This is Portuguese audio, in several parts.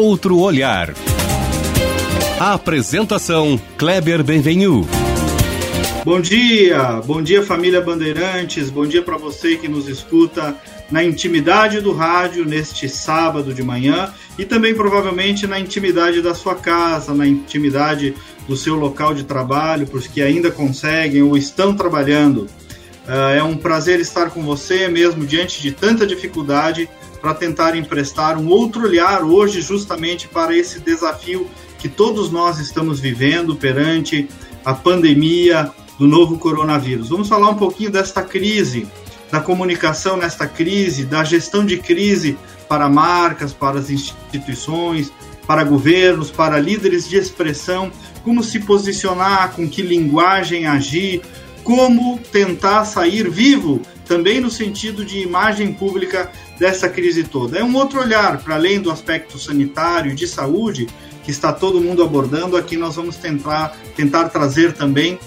outro olhar. A apresentação Kleber Benvenu. Bom dia, bom dia família Bandeirantes, bom dia para você que nos escuta na intimidade do rádio neste sábado de manhã e também provavelmente na intimidade da sua casa, na intimidade do seu local de trabalho, para os que ainda conseguem ou estão trabalhando. Uh, é um prazer estar com você, mesmo diante de tanta dificuldade, para tentar emprestar um outro olhar hoje, justamente para esse desafio que todos nós estamos vivendo perante a pandemia do novo coronavírus. Vamos falar um pouquinho desta crise, da comunicação nesta crise, da gestão de crise para marcas, para as instituições, para governos, para líderes de expressão, como se posicionar, com que linguagem agir, como tentar sair vivo, também no sentido de imagem pública dessa crise toda. É um outro olhar, para além do aspecto sanitário, de saúde, que está todo mundo abordando, aqui nós vamos tentar, tentar trazer também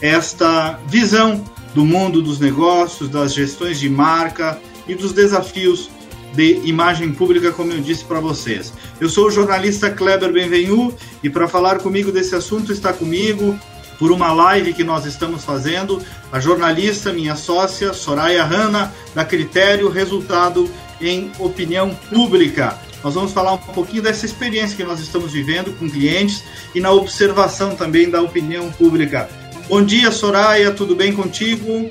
esta visão do mundo dos negócios, das gestões de marca e dos desafios de imagem pública, como eu disse para vocês. Eu sou o jornalista Kleber Benvenu e para falar comigo desse assunto está comigo por uma live que nós estamos fazendo a jornalista, minha sócia Soraya Hanna, da Critério Resultado em Opinião Pública. Nós vamos falar um pouquinho dessa experiência que nós estamos vivendo com clientes e na observação também da opinião pública. Bom dia, Soraya, tudo bem contigo?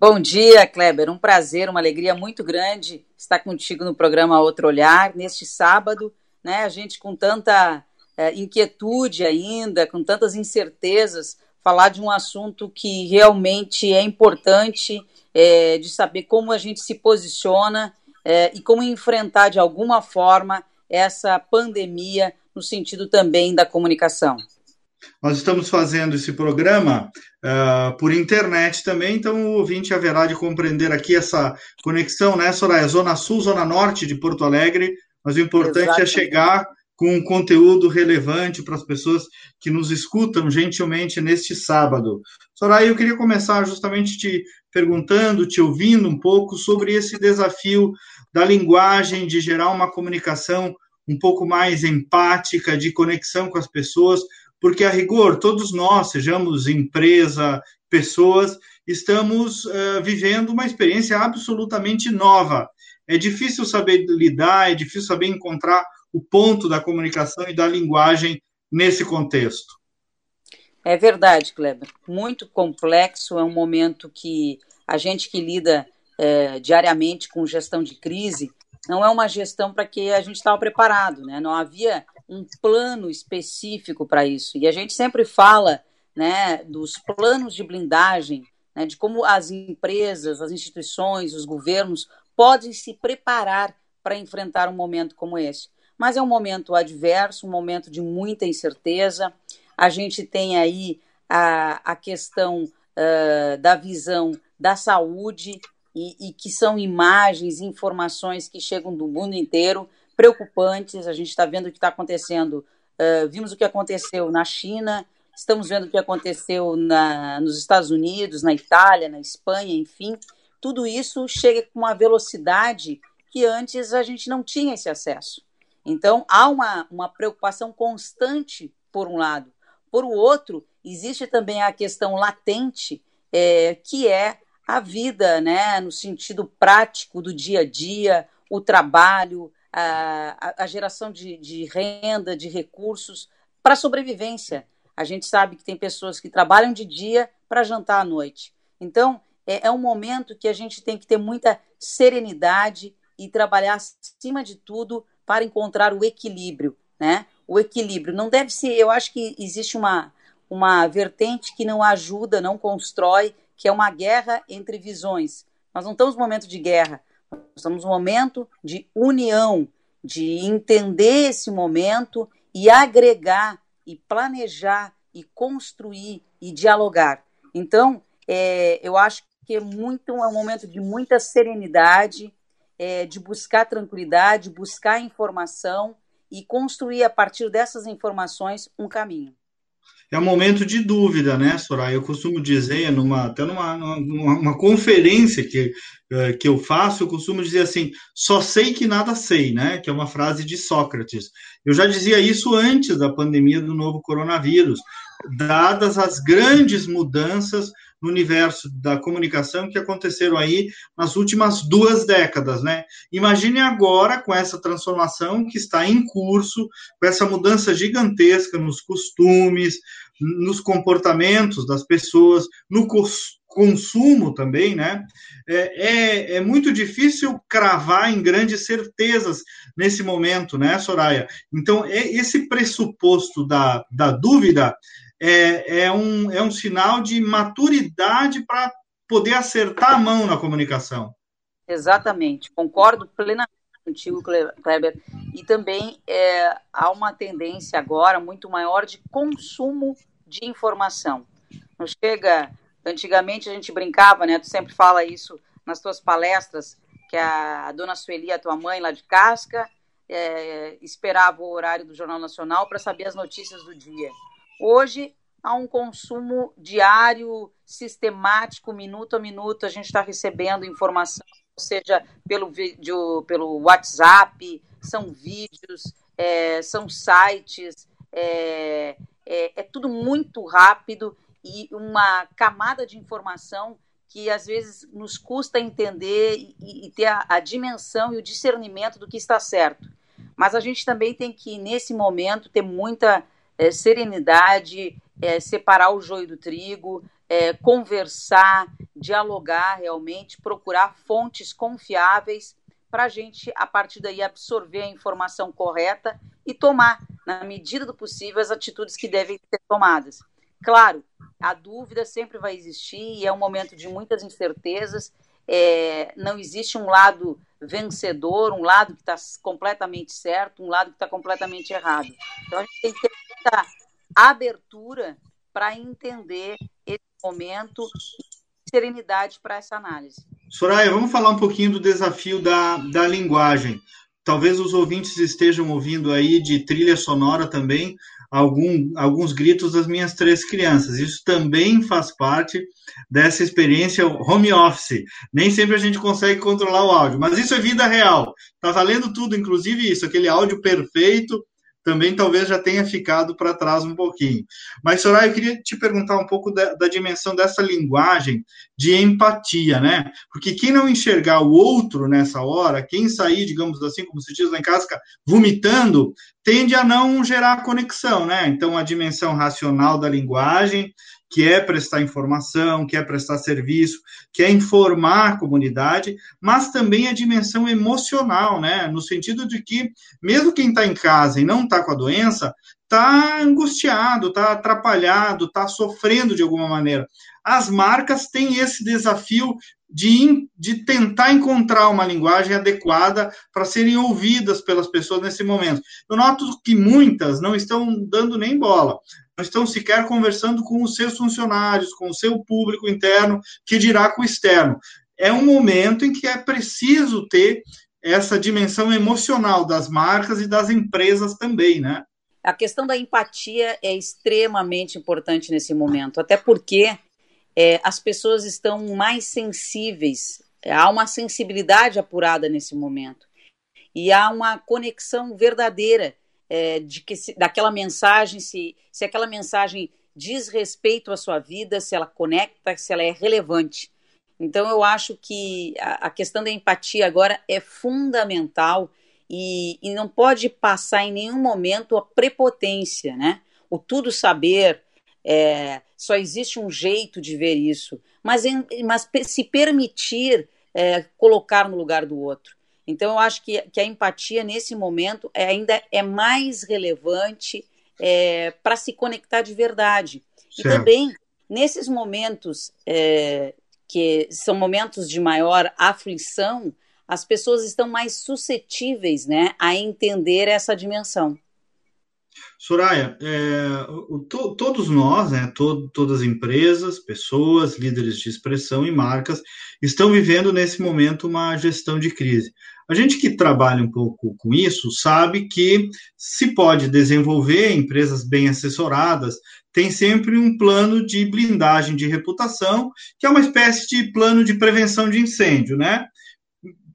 Bom dia, Kleber. Um prazer, uma alegria muito grande estar contigo no programa Outro Olhar, neste sábado, né? A gente com tanta é, inquietude ainda, com tantas incertezas, falar de um assunto que realmente é importante é, de saber como a gente se posiciona é, e como enfrentar de alguma forma essa pandemia no sentido também da comunicação. Nós estamos fazendo esse programa uh, por internet também, então o ouvinte haverá de compreender aqui essa conexão, né, Soraya? Zona Sul, Zona Norte de Porto Alegre, mas o importante é Exatamente. é chegar com um conteúdo relevante para as pessoas que nos escutam gentilmente neste sábado. Soraya, eu queria começar justamente te perguntando, te ouvindo um pouco sobre esse desafio da linguagem, de gerar uma comunicação um pouco mais empática, de conexão com as pessoas, porque a rigor, todos nós, sejamos empresa, pessoas, estamos uh, vivendo uma experiência absolutamente nova. É difícil saber lidar, é difícil saber encontrar o ponto da comunicação e da linguagem nesse contexto. É verdade, Kleber. Muito complexo, é um momento que a gente que lida é, diariamente com gestão de crise não é uma gestão para que a gente estava preparado, né? Não havia um plano específico para isso. E a gente sempre fala né, dos planos de blindagem, né, de como as empresas, as instituições, os governos podem se preparar para enfrentar um momento como esse. Mas é um momento adverso, um momento de muita incerteza. A gente tem aí a, a questão uh, da visão da saúde, e, e que são imagens, informações que chegam do mundo inteiro preocupantes. A gente está vendo o que está acontecendo. Uh, vimos o que aconteceu na China, estamos vendo o que aconteceu na, nos Estados Unidos, na Itália, na Espanha, enfim. Tudo isso chega com uma velocidade que antes a gente não tinha esse acesso. Então, há uma, uma preocupação constante, por um lado. Por o outro, existe também a questão latente, é, que é a vida, né, no sentido prático do dia a dia, o trabalho, a, a geração de, de renda, de recursos para sobrevivência. A gente sabe que tem pessoas que trabalham de dia para jantar à noite. Então, é, é um momento que a gente tem que ter muita serenidade e trabalhar, acima de tudo, para encontrar o equilíbrio, né? O equilíbrio não deve ser. Eu acho que existe uma, uma vertente que não ajuda, não constrói, que é uma guerra entre visões. Nós não estamos no momento de guerra, estamos no momento de união, de entender esse momento e agregar e planejar e construir e dialogar. Então, é, eu acho que é muito é um momento de muita serenidade, é, de buscar tranquilidade, buscar informação e construir a partir dessas informações um caminho. é um momento de dúvida, né, Soraya? Eu costumo dizer, numa, até numa, numa uma conferência que, eh, que eu faço, eu costumo dizer assim: só sei que nada sei, né? Que é uma frase de Sócrates. Eu já dizia isso antes da pandemia do novo coronavírus, dadas as grandes mudanças no universo da comunicação que aconteceram aí nas últimas duas décadas, né? Imagine agora com essa transformação que está em curso, com essa mudança gigantesca nos costumes, nos comportamentos das pessoas, no consumo também, né? É, é, é, muito difícil cravar em grandes certezas nesse momento, né, Soraya? Então, é, esse pressuposto da, da dúvida é, é, um, é um sinal de maturidade para poder acertar a mão na comunicação. Exatamente, concordo plenamente contigo, Kleber. E também é, há uma tendência agora muito maior de consumo de informação. Não chega. Antigamente a gente brincava, né? Tu sempre fala isso nas tuas palestras, que a dona Sueli, a tua mãe lá de Casca, é, esperava o horário do Jornal Nacional para saber as notícias do dia. Hoje há um consumo diário, sistemático, minuto a minuto, a gente está recebendo informação, seja pelo vídeo, pelo WhatsApp, são vídeos, é, são sites, é, é, é, tudo muito rápido e uma camada de informação que às vezes nos custa entender e, e ter a, a dimensão e o discernimento do que está certo. Mas a gente também tem que, nesse momento, ter muita é, serenidade, é, separar o joio do trigo, é, conversar, dialogar realmente, procurar fontes confiáveis para a gente, a partir daí, absorver a informação correta e tomar, na medida do possível, as atitudes que devem ser tomadas. Claro, a dúvida sempre vai existir e é um momento de muitas incertezas. É, não existe um lado vencedor, um lado que está completamente certo, um lado que está completamente errado. Então a gente tem que ter muita abertura para entender esse momento e serenidade para essa análise. Soraya, vamos falar um pouquinho do desafio da, da linguagem. Talvez os ouvintes estejam ouvindo aí de trilha sonora também algum, alguns gritos das minhas três crianças. Isso também faz parte dessa experiência home office. Nem sempre a gente consegue controlar o áudio, mas isso é vida real. Está valendo tudo, inclusive isso, aquele áudio perfeito também talvez já tenha ficado para trás um pouquinho. Mas, Soraya, eu queria te perguntar um pouco da, da, dimensão dessa linguagem de empatia, né? Porque quem não enxergar o outro nessa hora, quem sair, digamos assim, como se diz lá em casa, vomitando, tende a não gerar conexão, né? Então, a dimensão racional da linguagem que é prestar informação, que é prestar serviço, que é informar a comunidade, mas também a dimensão emocional, né? No sentido de que, mesmo quem está em casa e não está com a doença, está angustiado, está atrapalhado, está sofrendo de alguma maneira. As marcas têm esse desafio de, de tentar encontrar uma linguagem adequada para serem ouvidas pelas pessoas nesse momento. Eu noto que muitas não estão dando nem bola não estão sequer conversando com os seus funcionários, com o seu público interno, que dirá com o externo. É um momento em que é preciso ter essa dimensão emocional das marcas e das empresas também, né? A questão da empatia é extremamente importante nesse momento, até porque é, as pessoas estão mais sensíveis, há uma sensibilidade apurada nesse momento e há uma conexão verdadeira é, de que se, daquela mensagem, se, se aquela mensagem diz respeito à sua vida, se ela conecta, se ela é relevante. Então, eu acho que a, a questão da empatia agora é fundamental e, e, não pode passar em nenhum momento a prepotência, né? O tudo saber, é, só existe um jeito de ver isso, mas, em, mas se permitir é, colocar no lugar do outro. Então, eu acho que, que a empatia, nesse momento, é, ainda é mais relevante é, para se conectar de verdade. Certo. E também, nesses momentos é, que são momentos de maior aflição, as pessoas estão mais suscetíveis né, a entender essa dimensão. Soraya, é, to, todos nós, né, to, todas as empresas, pessoas, líderes de expressão e marcas estão vivendo nesse momento uma gestão de crise. A gente que trabalha um pouco com isso sabe que se pode desenvolver empresas bem assessoradas, tem sempre um plano de blindagem de reputação, que é uma espécie de plano de prevenção de incêndio, né?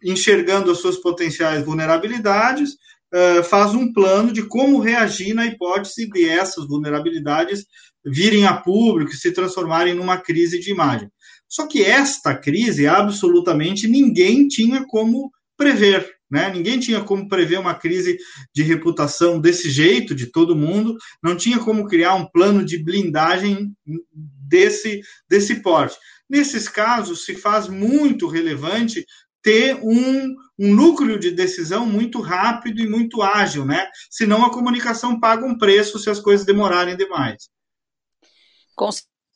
Enxergando as suas potenciais vulnerabilidades, eh, faz um plano de como reagir na hipótese de essas vulnerabilidades virem a público e se transformarem numa crise de imagem. Só que esta crise, absolutamente ninguém tinha como prever. Né? Ninguém tinha como prever uma crise de reputação desse jeito, de todo mundo, não tinha como criar um plano de blindagem desse, desse porte. Nesses casos, se faz muito relevante ter um, um núcleo de decisão muito rápido e muito ágil, né? Senão a comunicação paga um preço se as coisas demorarem demais. Com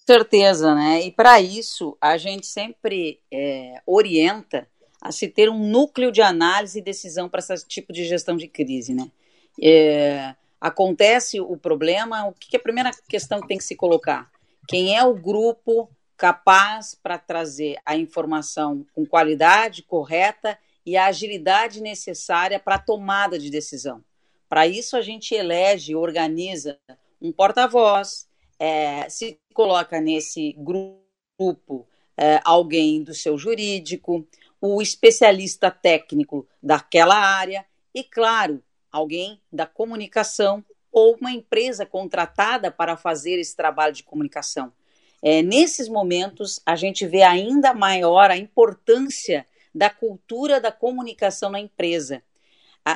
certeza, né? E para isso a gente sempre é, orienta a se ter um núcleo de análise e decisão para esse tipo de gestão de crise, né? É, acontece o problema, o que é a primeira questão que tem que se colocar? Quem é o grupo capaz para trazer a informação com qualidade correta e a agilidade necessária para a tomada de decisão. Para isso, a gente elege, organiza um porta-voz, é, se coloca nesse grupo é, alguém do seu jurídico, o especialista técnico daquela área e, claro, alguém da comunicação ou uma empresa contratada para fazer esse trabalho de comunicação. É, nesses momentos, a gente vê ainda maior a importância da cultura da comunicação na empresa.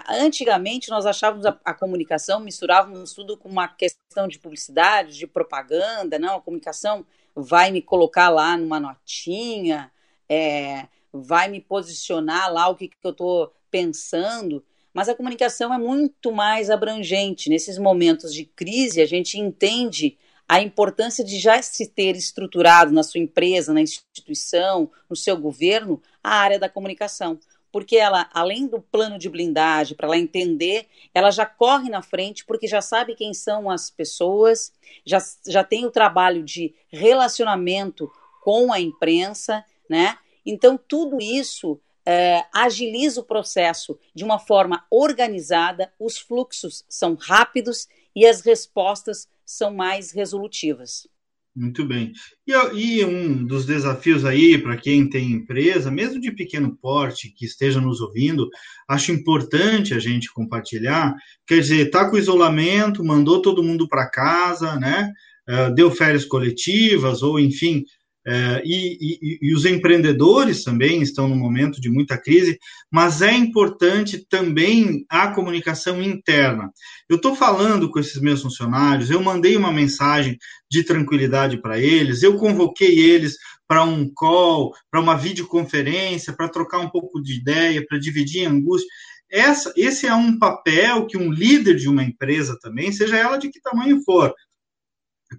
antigamente, nós achávamos a, a, comunicação, misturávamos tudo com uma questão de publicidade, de propaganda, não, a comunicação vai me colocar lá numa notinha, é, vai me posicionar lá o que, que eu estou pensando, mas a comunicação é muito mais abrangente. Nesses momentos de crise, a gente entende a importância de já se ter estruturado na sua empresa, na instituição, no seu governo, a área da comunicação. Porque ela, além do plano de blindagem, para ela entender, ela já corre na frente, porque já sabe quem são as pessoas, já, já tem o trabalho de relacionamento com a imprensa, né? Então, tudo isso é, agiliza o processo de uma forma organizada, os fluxos são rápidos e as respostas são mais resolutivas. Muito bem. E, e um dos desafios aí para quem tem empresa, mesmo de pequeno porte, que esteja nos ouvindo, acho importante a gente compartilhar. Quer dizer, está com isolamento, mandou todo mundo para casa, né? Uh, deu férias coletivas, ou enfim, é, e, e, e, os empreendedores também estão num momento de muita crise, mas é importante também a comunicação interna. Eu estou falando com esses meus funcionários, eu mandei uma mensagem de tranquilidade para eles, eu convoquei eles para um call, para uma videoconferência, para trocar um pouco de ideia, para dividir angústia. Essa, esse é um papel que um líder de uma empresa também, seja ela de que tamanho for,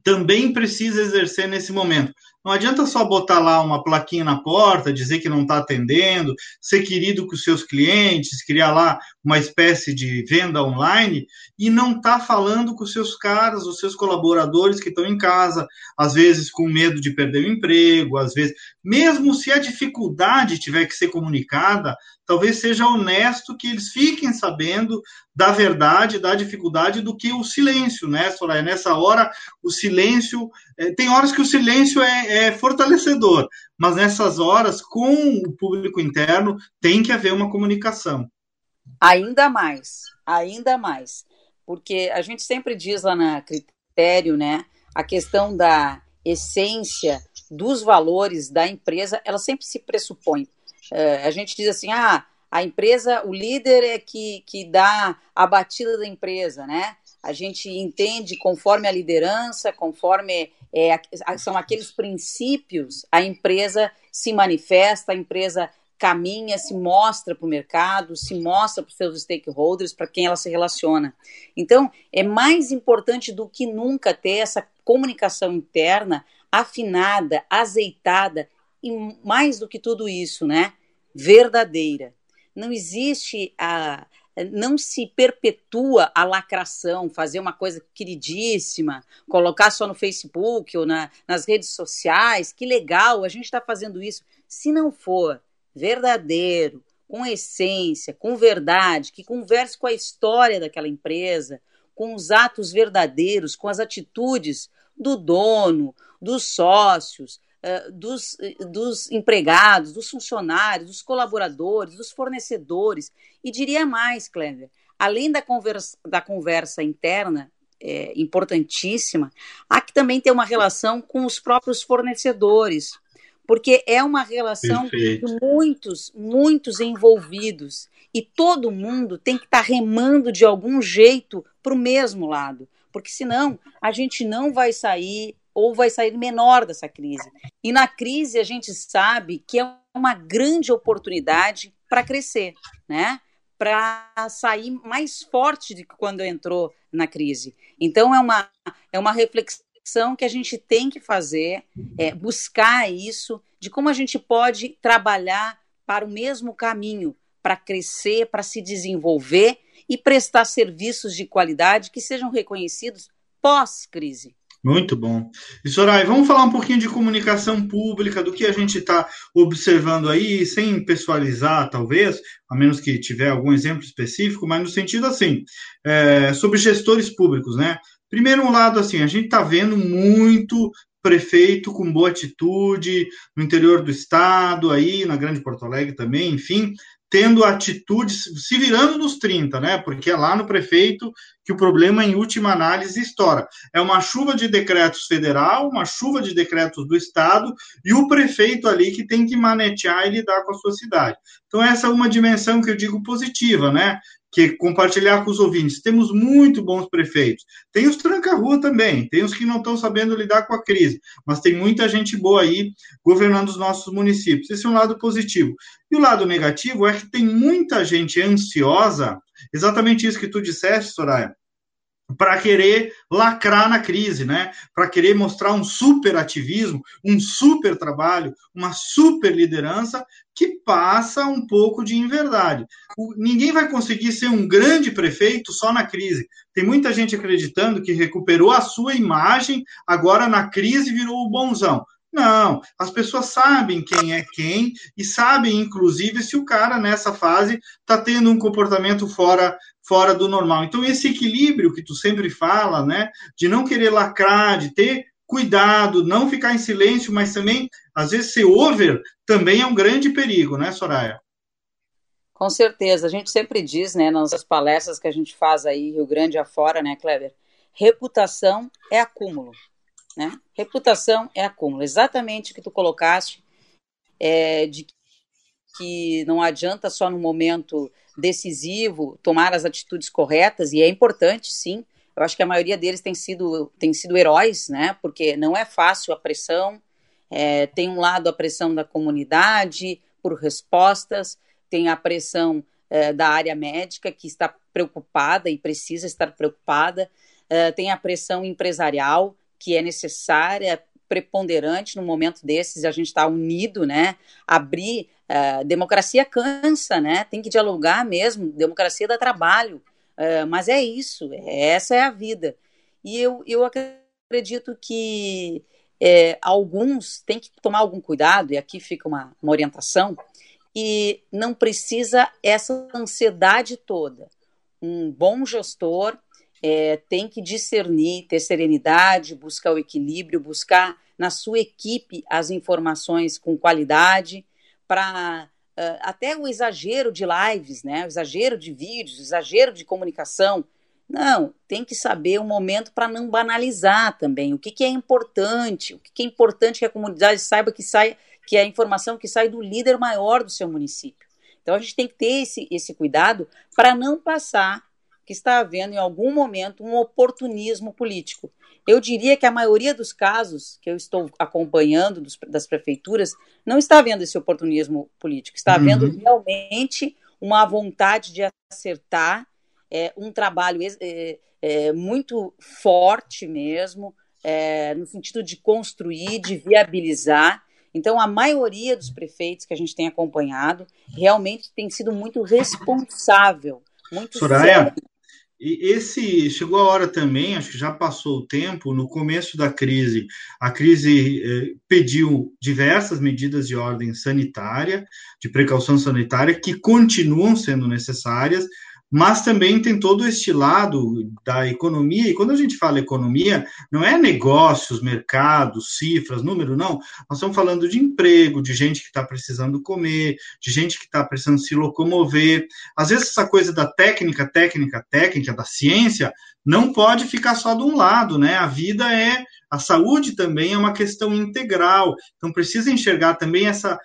também precisa exercer nesse momento. Não adianta só botar lá uma plaquinha na porta, dizer que não está atendendo, ser querido com os seus clientes, criar lá uma espécie de venda online e não estar tá falando com os seus caras, os seus colaboradores que estão em casa, às vezes com medo de perder o emprego, às vezes, mesmo se a dificuldade tiver que ser comunicada, talvez seja honesto que eles fiquem sabendo da verdade, da dificuldade do que o silêncio, né, Soraya? Nessa hora, o silêncio. É, tem horas que o silêncio é, é, fortalecedor, mas nessas horas, com o público interno, tem que haver uma comunicação. Ainda mais, ainda mais. Porque a gente sempre diz lá na critério, né, a questão da essência dos valores da empresa, ela sempre se pressupõe. É, a gente diz assim, ah, a empresa, o líder é que, que dá a batida da empresa, né? A gente entende conforme a liderança, conforme é, são aqueles princípios, a empresa se manifesta, a empresa caminha, se mostra para o mercado, se mostra para os seus stakeholders, para quem ela se relaciona. Então, é mais importante do que nunca ter essa comunicação interna afinada, azeitada e mais do que tudo isso, né? Verdadeira não existe a, não se perpetua a lacração, fazer uma coisa queridíssima, colocar só no Facebook ou na, nas redes sociais, que legal, a gente está fazendo isso. Se não for verdadeiro, com essência, com verdade, que converse com a história daquela empresa, com os atos verdadeiros, com as atitudes do dono, dos sócios, dos, dos empregados, dos funcionários, dos colaboradores, dos fornecedores. E diria mais, Clever, além da conversa, da conversa interna, é, importantíssima, há que também ter uma relação com os próprios fornecedores, porque é uma relação Perfeito. de muitos, muitos envolvidos e todo mundo tem que estar tá remando de algum jeito para o mesmo lado, porque senão a gente não vai sair ou vai sair menor dessa crise. E na crise a gente sabe que é uma grande oportunidade para crescer, né? Para sair mais forte do que quando entrou na crise. Então é uma é uma reflexão que a gente tem que fazer, é, buscar isso, de como a gente pode trabalhar para o mesmo caminho, para crescer, para se desenvolver e prestar serviços de qualidade que sejam reconhecidos pós-crise. Muito bom. E Soraya, vamos falar um pouquinho de comunicação pública, do que a gente está observando aí, sem pessoalizar, talvez, a menos que tiver algum exemplo específico, mas no sentido assim, é, sobre gestores públicos, né? Primeiro, um lado assim, a gente está vendo muito prefeito com boa atitude no interior do estado, aí na Grande Porto Alegre também, enfim, tendo atitudes, se virando nos 30, né? Porque é lá no prefeito que o problema, em última análise, estoura. É uma chuva de decretos federal, uma chuva de decretos do Estado, e o prefeito ali que tem que manetear e lidar com a sua cidade. Então, essa é uma dimensão que eu digo positiva, né? Que compartilhar com os ouvintes. Temos muito bons prefeitos. Tem os tranca-rua também, tem os que não estão sabendo lidar com a crise, mas tem muita gente boa aí governando os nossos municípios. Esse é um lado positivo. E o lado negativo é que tem muita gente ansiosa, exatamente isso que tu disseste, Soraya, para querer lacrar na crise, né? Para querer mostrar um super ativismo, um super trabalho, uma super liderança que passa um pouco de inverdade. ninguém vai conseguir ser um grande prefeito só na crise. Tem muita gente acreditando que recuperou a sua imagem, agora na crise virou o bonzão. Não, as pessoas sabem quem é quem e sabem, inclusive, se o cara nessa fase está tendo um comportamento fora, fora do normal. Então, esse equilíbrio que tu sempre fala, né, de não querer lacrar, de ter cuidado, não ficar em silêncio, mas também, às vezes, ser over também é um grande perigo, né, Soraya? Com certeza. A gente sempre diz, né, nas palestras que a gente faz aí, Rio Grande afora, né, Kleber? Reputação é acúmulo. Né? Reputação é acúmulo. Exatamente o que tu colocaste, é, de que não adianta só no momento decisivo tomar as atitudes corretas, e é importante, sim. Eu acho que a maioria deles tem sido, tem sido heróis, né? Porque não é fácil a pressão. É, tem um lado a pressão da comunidade por respostas, tem a pressão é, da área médica que está preocupada e precisa estar preocupada, é, tem a pressão empresarial que é necessária, preponderante no momento desses, a gente está unido, né? Abrir. Uh, democracia cansa, né? Tem que dialogar mesmo. Democracia dá trabalho. Uh, mas é isso, essa é a vida. E eu, eu acredito que é, alguns têm que tomar algum cuidado, e aqui fica uma, uma orientação, e não precisa essa ansiedade toda. Um bom gestor é, tem que discernir, ter serenidade, buscar o equilíbrio, buscar na sua equipe as informações com qualidade, para uh, até o exagero de lives, né? o exagero de vídeos, o exagero de comunicação. Não, tem que saber o momento para não banalizar também. O que, que é importante, o que, que é importante que a comunidade saiba que sai, que é a informação que sai do líder maior do seu município. Então a gente tem que ter esse, esse cuidado para não passar que está havendo em algum momento um oportunismo político. Eu diria que a maioria dos casos que eu estou acompanhando dos, das prefeituras não está havendo esse oportunismo político, está havendo uhum. realmente uma vontade de acertar, é, um trabalho é, é, muito forte mesmo, é, no sentido de construir, de viabilizar. Então, a maioria dos prefeitos que a gente tem acompanhado realmente tem sido muito responsável muito Soraya, sério. E esse chegou a hora também, acho que já passou o tempo, no começo da crise, a crise eh, pediu diversas medidas de ordem sanitária, de precaução sanitária, que continuam sendo necessárias, mas também tem todo este lado da economia, e quando a gente fala economia, não é negócios, mercados, cifras, número, não. Nós estamos falando de emprego, de gente que está precisando comer, de gente que está precisando se locomover. Às vezes, essa coisa da técnica, técnica, técnica, da ciência, não pode ficar só de um lado, né? A vida é. A saúde também é uma questão integral, então precisa enxergar também essa,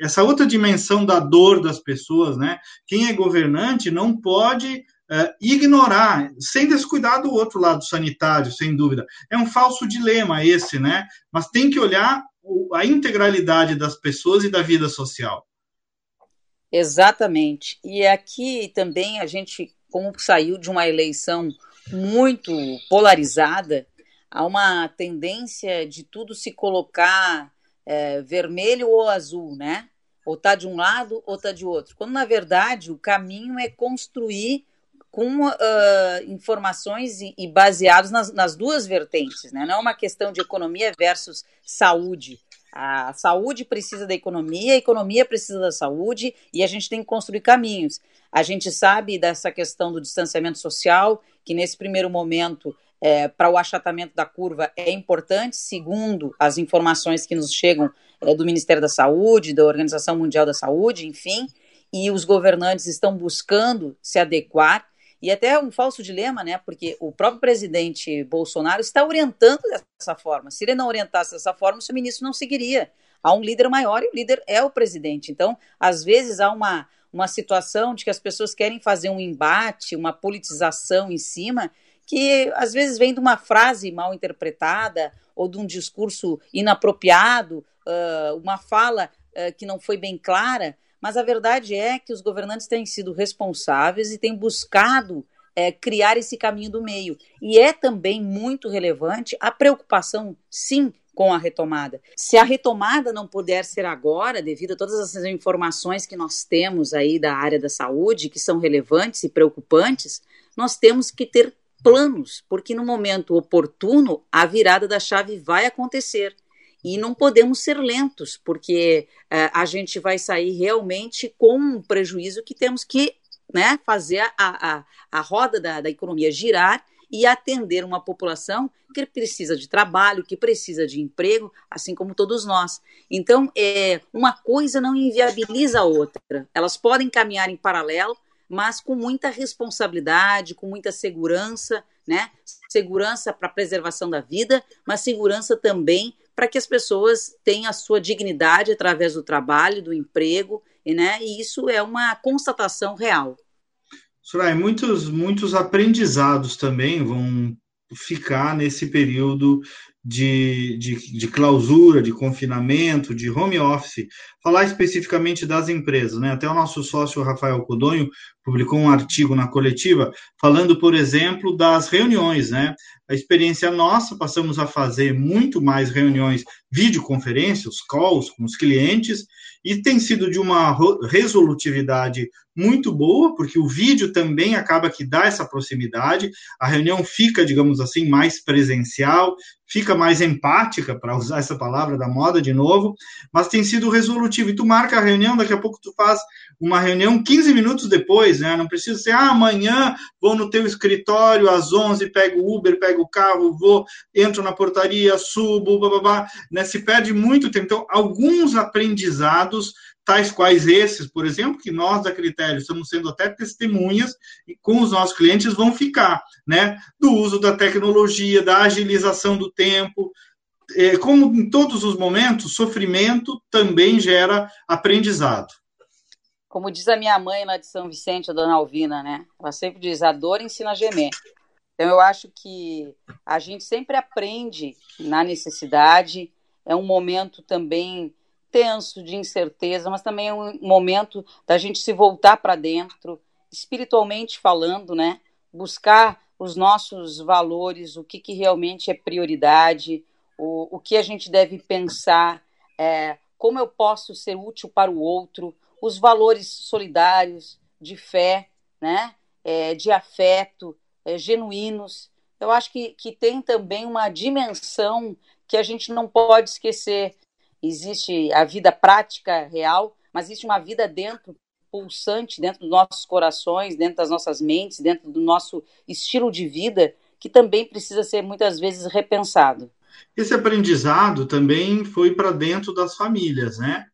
essa outra dimensão da dor das pessoas, né? Quem é governante não pode uh, ignorar, sem descuidar do outro lado sanitário, sem dúvida. É um falso dilema esse, né? Mas tem que olhar a integralidade das pessoas e da vida social. Exatamente. E aqui também a gente, como saiu de uma eleição muito polarizada, há uma tendência de tudo se colocar é, vermelho ou azul, né? Ou tá de um lado ou tá de outro. Quando na verdade o caminho é construir com uh, informações e, e baseados nas, nas, duas vertentes, né? Não é uma questão de economia versus saúde. A saúde precisa da economia, a economia precisa da saúde e a gente tem que construir caminhos. A gente sabe dessa questão do distanciamento social, que nesse primeiro momento é, para o achatamento da curva é importante, segundo as informações que nos chegam é, do Ministério da Saúde, da Organização Mundial da Saúde, enfim, e os governantes estão buscando se adequar. E até um falso dilema, né? Porque o próprio presidente Bolsonaro está orientando dessa forma. Se ele não orientasse dessa forma, o seu ministro não seguiria. Há um líder maior e o líder é o presidente. Então, às vezes, há uma, uma situação de que as pessoas querem fazer um embate, uma politização em cima, que às vezes vem de uma frase mal interpretada ou de um discurso inapropriado, uma fala que não foi bem clara, mas a verdade é que os governantes têm sido responsáveis e têm buscado é, criar esse caminho do meio. E é também muito relevante a preocupação, sim, com a retomada. Se a retomada não puder ser agora, devido a todas essas informações que nós temos aí da área da saúde, que são relevantes e preocupantes, nós temos que ter planos, porque no momento oportuno a virada da chave vai acontecer. E não podemos ser lentos, porque uh, a gente vai sair realmente com um prejuízo que temos que né, fazer a, a, a roda da, da economia girar e atender uma população que precisa de trabalho, que precisa de emprego, assim como todos nós. Então, é, uma coisa não inviabiliza a outra. Elas podem caminhar em paralelo, mas com muita responsabilidade, com muita segurança, né? Segurança para a preservação da vida, mas segurança também para que as pessoas tenham a sua dignidade através do trabalho, do emprego, né? E isso é uma constatação real. Soraya, muitos, muitos aprendizados também vão ficar nesse período de, de, de, clausura, de confinamento, de home office, falar especificamente das empresas, né? Até o nosso sócio Rafael Codonho publicou um artigo na coletiva falando, por exemplo, das reuniões, né? A experiência nossa, passamos a fazer muito mais reuniões, videoconferências, calls com os clientes, e tem sido de uma resolutividade muito boa, porque o vídeo também acaba que dá essa proximidade, a reunião fica, digamos assim, mais presencial, fica mais empática, para usar essa palavra da moda de novo, mas tem sido resolutivo. E tu marca a reunião, daqui a pouco tu faz uma reunião 15 minutos depois, né? Não precisa ser, ah, amanhã vou no teu escritório às 11, pego o Uber, pego o carro, vou, entro na portaria, subo, babá, né? Se perde muito tempo. Então, alguns aprendizados tais quais esses, por exemplo, que nós da Critério estamos sendo até testemunhas e com os nossos clientes vão ficar, né? Do uso da tecnologia, da agilização do tempo. É, como em todos os momentos, sofrimento também gera aprendizado. Como diz a minha mãe lá de São Vicente, a dona Alvina, né? Ela sempre diz: a dor ensina a gemer. Então, eu acho que a gente sempre aprende na necessidade. É um momento também tenso, de incerteza, mas também é um momento da gente se voltar para dentro, espiritualmente falando, né? Buscar os nossos valores, o que, que realmente é prioridade, o, o que a gente deve pensar, é, como eu posso ser útil para o outro, os valores solidários, de fé, né? é, de afeto, é, genuínos. Eu acho que, que tem também uma dimensão que a gente não pode esquecer. Existe a vida prática, real, mas existe uma vida dentro, pulsante, dentro dos nossos corações, dentro das nossas mentes, dentro do nosso estilo de vida, que também precisa ser muitas vezes repensado. Esse aprendizado também foi para dentro das famílias, né?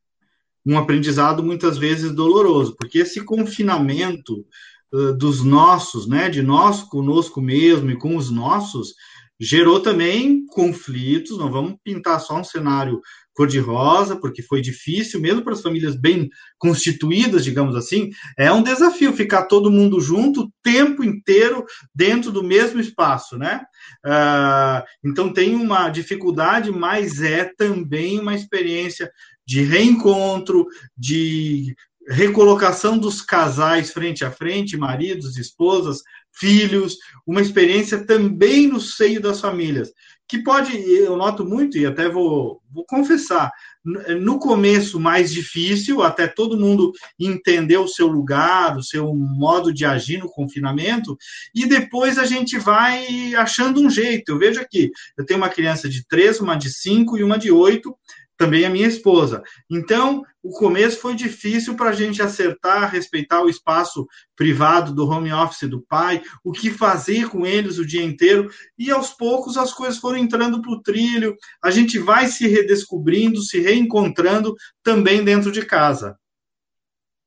Um aprendizado muitas vezes doloroso, porque esse confinamento uh, dos nossos, né, de nós conosco mesmo e com os nossos, gerou também conflitos. Não vamos pintar só um cenário cor-de-rosa, porque foi difícil, mesmo para as famílias bem constituídas, digamos assim, é um desafio ficar todo mundo junto o tempo inteiro dentro do mesmo espaço, né? Uh, então tem uma dificuldade, mas é também uma experiência de reencontro, de recolocação dos casais frente a frente, maridos, esposas, filhos, uma experiência também no seio das famílias que pode, eu noto muito, e até vou, vou confessar, no começo mais difícil, até todo mundo entender o seu lugar, o seu modo de agir no confinamento, e depois a gente vai achando um jeito. Eu vejo aqui, eu tenho uma criança de três, uma de cinco e uma de oito, também a minha esposa. Então, o começo foi difícil para a gente acertar, respeitar o espaço privado do home office do pai, o que fazer com eles o dia inteiro, e aos poucos as coisas foram entrando para o trilho, a gente vai se redescobrindo, se reencontrando também dentro de casa.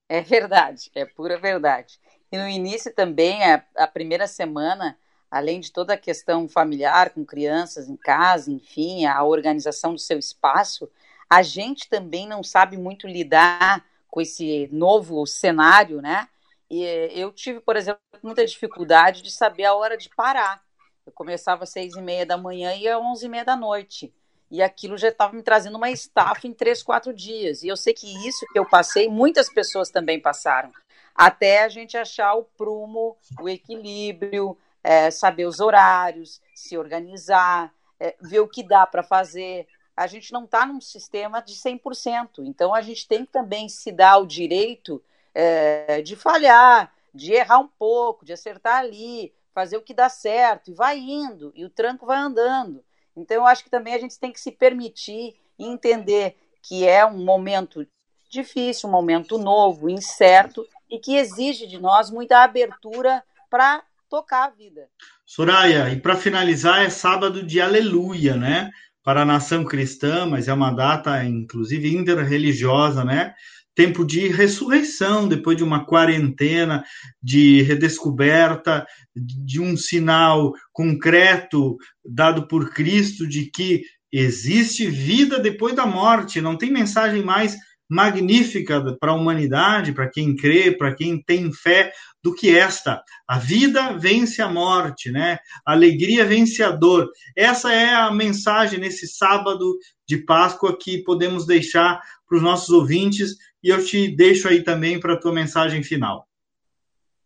É verdade, é pura verdade. E no início também, a, a primeira semana, além de toda a questão familiar com crianças em casa, enfim, a organização do seu espaço, a gente também não sabe muito lidar com esse novo cenário, né? E eu tive, por exemplo, muita dificuldade de saber a hora de parar. Eu começava às seis e meia da manhã e às onze e meia da noite. E aquilo já estava me trazendo uma estafa em três, quatro dias. E eu sei que isso que eu passei, muitas pessoas também passaram. Até a gente achar o prumo, o equilíbrio, é, saber os horários, se organizar, é, ver o que dá para fazer a gente não está num sistema de 100%. Então, a gente tem que também se dar o direito é, de falhar, de errar um pouco, de acertar ali, fazer o que dá certo, e vai indo, e o tranco vai andando. Então, eu acho que também a gente tem que se permitir e entender que é um momento difícil, um momento novo, incerto, e que exige de nós muita abertura para tocar a vida. Soraya, e para finalizar, é sábado de aleluia, né? Para a nação cristã, mas é uma data, inclusive, interreligiosa, né? Tempo de ressurreição, depois de uma quarentena, de redescoberta, de um sinal concreto dado por Cristo de que existe vida depois da morte. Não tem mensagem mais magnífica para a humanidade, para quem crê, para quem tem fé, do que esta. A vida vence a morte, né? A alegria vence a dor. Essa é a mensagem nesse sábado de Páscoa que podemos deixar para os nossos ouvintes e eu te deixo aí também para a tua mensagem final.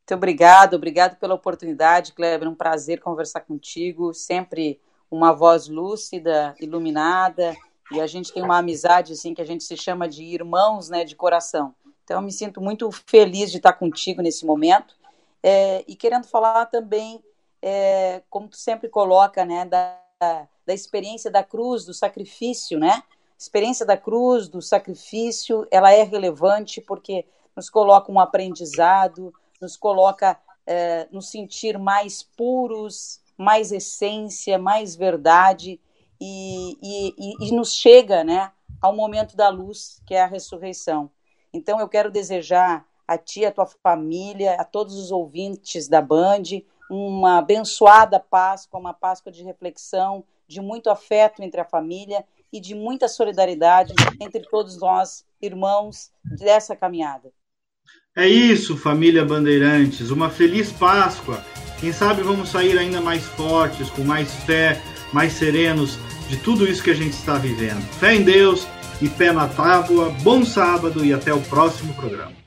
Muito obrigado, obrigado pela oportunidade, Kleber. Um prazer conversar contigo. Sempre uma voz lúcida, iluminada e a gente tem uma amizade assim que a gente se chama de irmãos, né, de coração. Então eu me sinto muito feliz de estar contigo nesse momento é, e querendo falar também, é, como tu sempre coloca, né, da, da experiência da cruz, do sacrifício, né? Experiência da cruz, do sacrifício, ela é relevante porque nos coloca um aprendizado, nos coloca é, nos sentir mais puros, mais essência, mais verdade e, e, e, nos chega né, ao momento da luz, que é a ressurreição. Então, eu quero desejar a ti, a tua família, a todos os ouvintes da Band, uma abençoada Páscoa, uma Páscoa de reflexão, de muito afeto entre a família e de muita solidariedade entre todos nós, irmãos, dessa caminhada. É isso, família Bandeirantes. Uma feliz Páscoa. Quem sabe vamos sair ainda mais fortes, com mais fé, mais serenos de tudo isso que a gente está vivendo. Fé em Deus e pé na tábua. Bom sábado e até o próximo programa.